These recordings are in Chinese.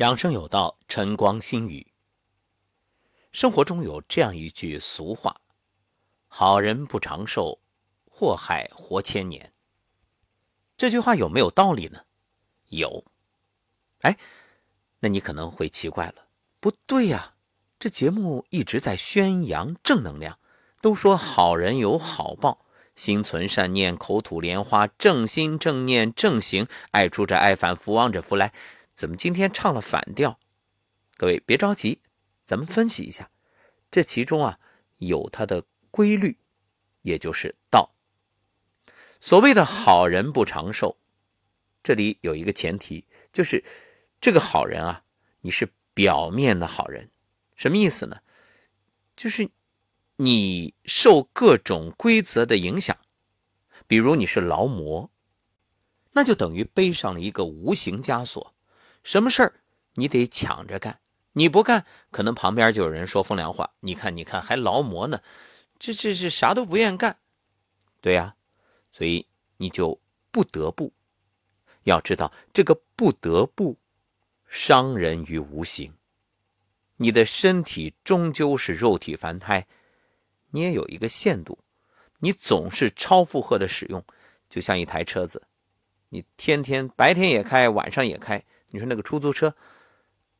养生有道，晨光心语。生活中有这样一句俗话：“好人不长寿，祸害活千年。”这句话有没有道理呢？有。哎，那你可能会奇怪了，不对呀，这节目一直在宣扬正能量，都说好人有好报，心存善念，口吐莲花，正心正念正行，爱出者爱返，福往者福来。怎么今天唱了反调？各位别着急，咱们分析一下，这其中啊有它的规律，也就是道。所谓的好人不长寿，这里有一个前提，就是这个好人啊，你是表面的好人，什么意思呢？就是你受各种规则的影响，比如你是劳模，那就等于背上了一个无形枷锁。什么事儿你得抢着干，你不干，可能旁边就有人说风凉话。你看，你看，还劳模呢，这这这啥都不愿干，对呀，所以你就不得不要知道这个不得不伤人于无形。你的身体终究是肉体凡胎，你也有一个限度，你总是超负荷的使用，就像一台车子，你天天白天也开，晚上也开。你说那个出租车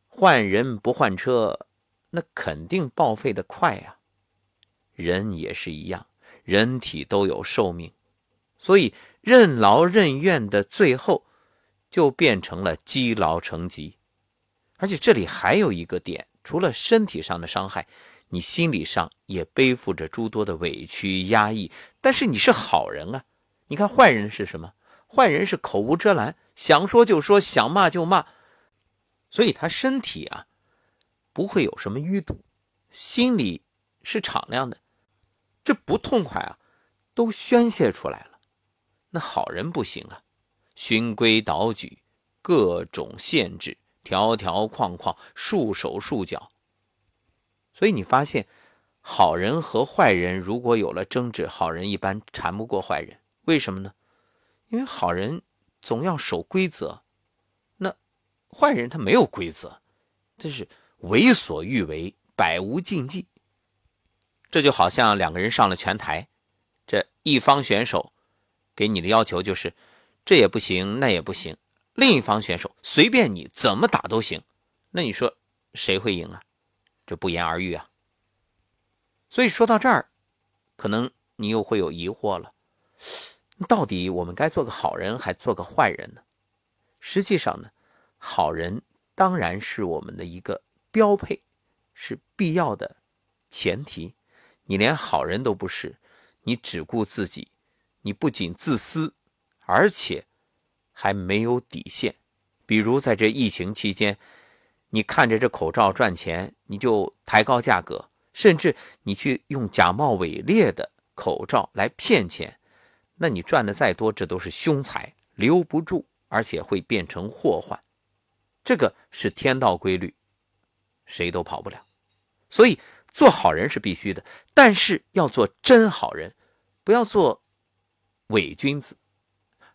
换人不换车，那肯定报废的快呀。人也是一样，人体都有寿命，所以任劳任怨的最后就变成了积劳成疾。而且这里还有一个点，除了身体上的伤害，你心理上也背负着诸多的委屈压抑。但是你是好人啊，你看坏人是什么？坏人是口无遮拦。想说就说，想骂就骂，所以他身体啊不会有什么淤堵，心里是敞亮的，这不痛快啊都宣泄出来了。那好人不行啊，循规蹈矩，各种限制，条条框框，束手束脚。所以你发现，好人和坏人如果有了争执，好人一般缠不过坏人，为什么呢？因为好人。总要守规则，那坏人他没有规则，这是为所欲为，百无禁忌。这就好像两个人上了拳台，这一方选手给你的要求就是这也不行，那也不行；另一方选手随便你怎么打都行。那你说谁会赢啊？这不言而喻啊。所以说到这儿，可能你又会有疑惑了。到底我们该做个好人，还做个坏人呢？实际上呢，好人当然是我们的一个标配，是必要的前提。你连好人都不是，你只顾自己，你不仅自私，而且还没有底线。比如在这疫情期间，你看着这口罩赚钱，你就抬高价格，甚至你去用假冒伪劣的口罩来骗钱。那你赚的再多，这都是凶财，留不住，而且会变成祸患。这个是天道规律，谁都跑不了。所以做好人是必须的，但是要做真好人，不要做伪君子。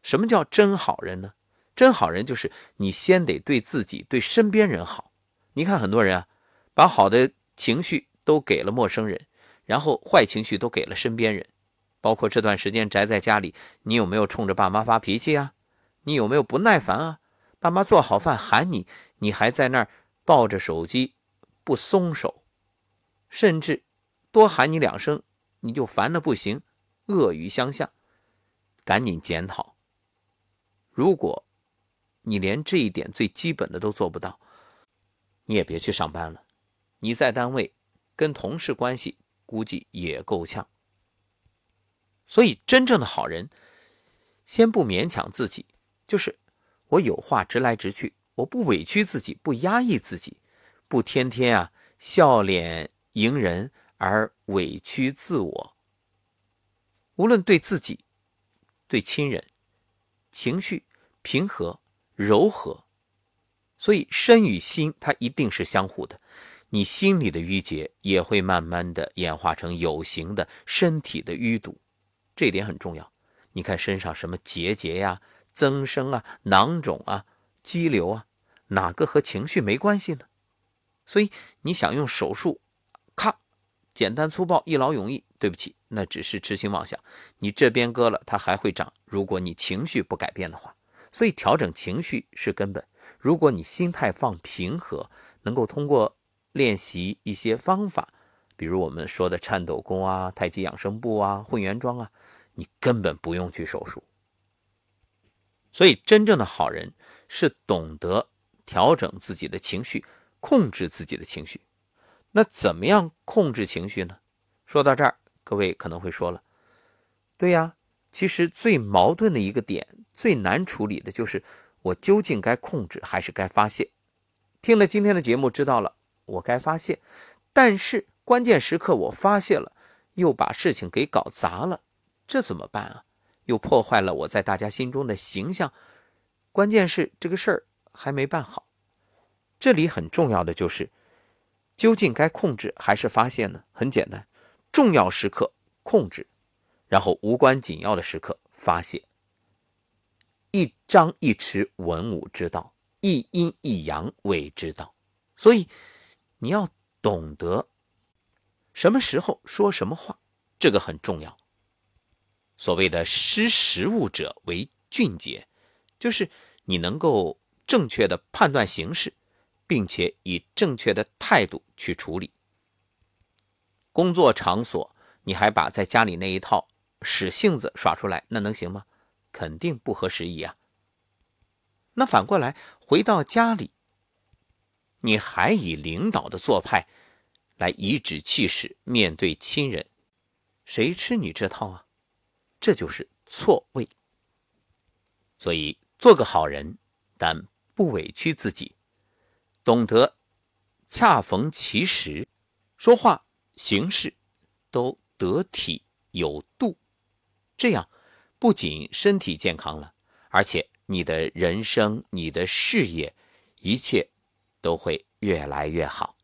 什么叫真好人呢？真好人就是你先得对自己、对身边人好。你看很多人啊，把好的情绪都给了陌生人，然后坏情绪都给了身边人。包括这段时间宅在家里，你有没有冲着爸妈发脾气啊？你有没有不耐烦啊？爸妈做好饭喊你，你还在那儿抱着手机不松手，甚至多喊你两声你就烦的不行，恶语相向，赶紧检讨。如果你连这一点最基本的都做不到，你也别去上班了。你在单位跟同事关系估计也够呛。所以，真正的好人，先不勉强自己，就是我有话直来直去，我不委屈自己，不压抑自己，不天天啊笑脸迎人而委屈自我。无论对自己、对亲人，情绪平和柔和。所以，身与心它一定是相互的，你心里的郁结也会慢慢的演化成有形的身体的淤堵。这一点很重要。你看身上什么结节呀、增生啊、囊肿啊、肌瘤啊，哪个和情绪没关系呢？所以你想用手术，咔，简单粗暴，一劳永逸。对不起，那只是痴心妄想。你这边割了，它还会长。如果你情绪不改变的话，所以调整情绪是根本。如果你心态放平和，能够通过练习一些方法，比如我们说的颤抖功啊、太极养生步啊、混元桩啊，你根本不用去手术。所以，真正的好人是懂得调整自己的情绪，控制自己的情绪。那怎么样控制情绪呢？说到这儿。各位可能会说了，对呀，其实最矛盾的一个点，最难处理的就是我究竟该控制还是该发泄。听了今天的节目，知道了我该发泄，但是关键时刻我发泄了，又把事情给搞砸了，这怎么办啊？又破坏了我在大家心中的形象。关键是这个事儿还没办好，这里很重要的就是，究竟该控制还是发泄呢？很简单。重要时刻控制，然后无关紧要的时刻发泄。一张一弛，文武之道；一阴一阳，谓之道。所以你要懂得什么时候说什么话，这个很重要。所谓的识时务者为俊杰，就是你能够正确的判断形势，并且以正确的态度去处理。工作场所，你还把在家里那一套使性子耍出来，那能行吗？肯定不合时宜啊。那反过来，回到家里，你还以领导的做派来颐指气使面对亲人，谁吃你这套啊？这就是错位。所以，做个好人，但不委屈自己，懂得恰逢其时说话。行事都得体有度，这样不仅身体健康了，而且你的人生、你的事业，一切都会越来越好。